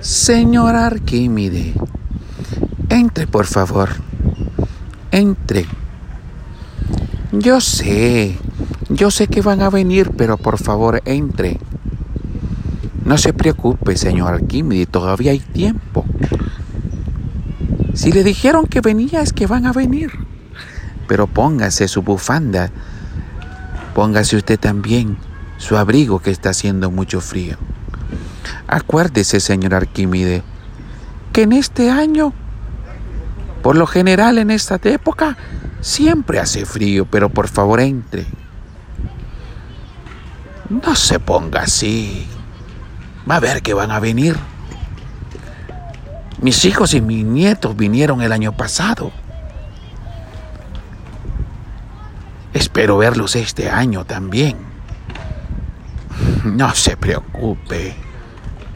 Señor Arquímide, entre por favor, entre. Yo sé, yo sé que van a venir, pero por favor entre. No se preocupe, señor Arquímide, todavía hay tiempo. Si le dijeron que venía es que van a venir. Pero póngase su bufanda, póngase usted también su abrigo que está haciendo mucho frío. Acuérdese, señor Arquímide, que en este año, por lo general en esta época, siempre hace frío, pero por favor entre. No se ponga así. Va a ver que van a venir. Mis hijos y mis nietos vinieron el año pasado. Espero verlos este año también. No se preocupe.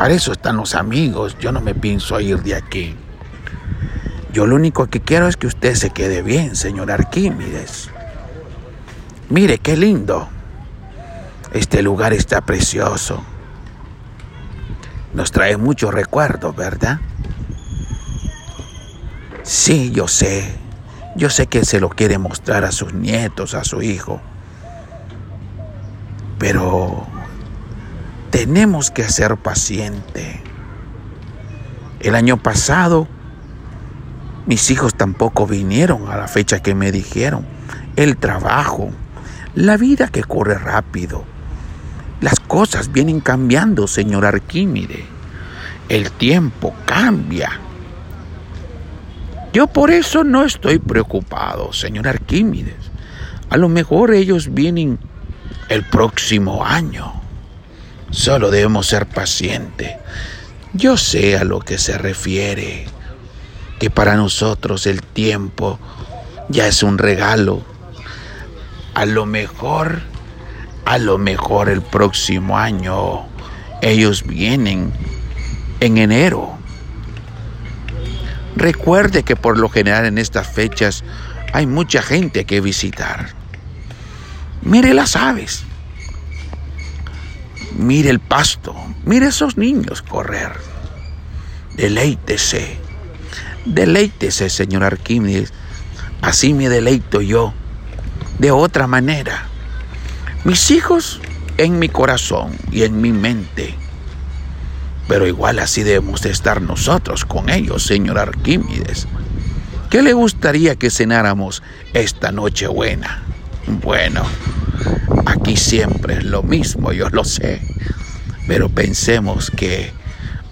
Para eso están los amigos. Yo no me pienso ir de aquí. Yo lo único que quiero es que usted se quede bien, señor Arquímedes. Mire qué lindo. Este lugar está precioso. Nos trae muchos recuerdos, ¿verdad? Sí, yo sé. Yo sé que se lo quiere mostrar a sus nietos, a su hijo. Pero tenemos que ser pacientes. El año pasado mis hijos tampoco vinieron a la fecha que me dijeron. El trabajo, la vida que corre rápido. Las cosas vienen cambiando, señor Arquímide. El tiempo cambia. Yo por eso no estoy preocupado, señor Arquímedes. A lo mejor ellos vienen el próximo año. Solo debemos ser pacientes. Yo sé a lo que se refiere, que para nosotros el tiempo ya es un regalo. A lo mejor, a lo mejor el próximo año ellos vienen en enero. Recuerde que por lo general en estas fechas hay mucha gente que visitar. Mire las aves. Mire el pasto, mire esos niños correr. Deleítese, deleítese, señor Arquímedes. Así me deleito yo, de otra manera. Mis hijos en mi corazón y en mi mente. Pero igual así debemos estar nosotros con ellos, señor Arquímedes. ¿Qué le gustaría que cenáramos esta noche buena? Bueno, Aquí siempre es lo mismo, yo lo sé. Pero pensemos que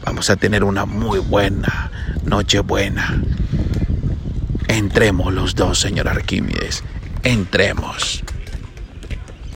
vamos a tener una muy buena noche buena. Entremos los dos, señor Arquímedes. Entremos.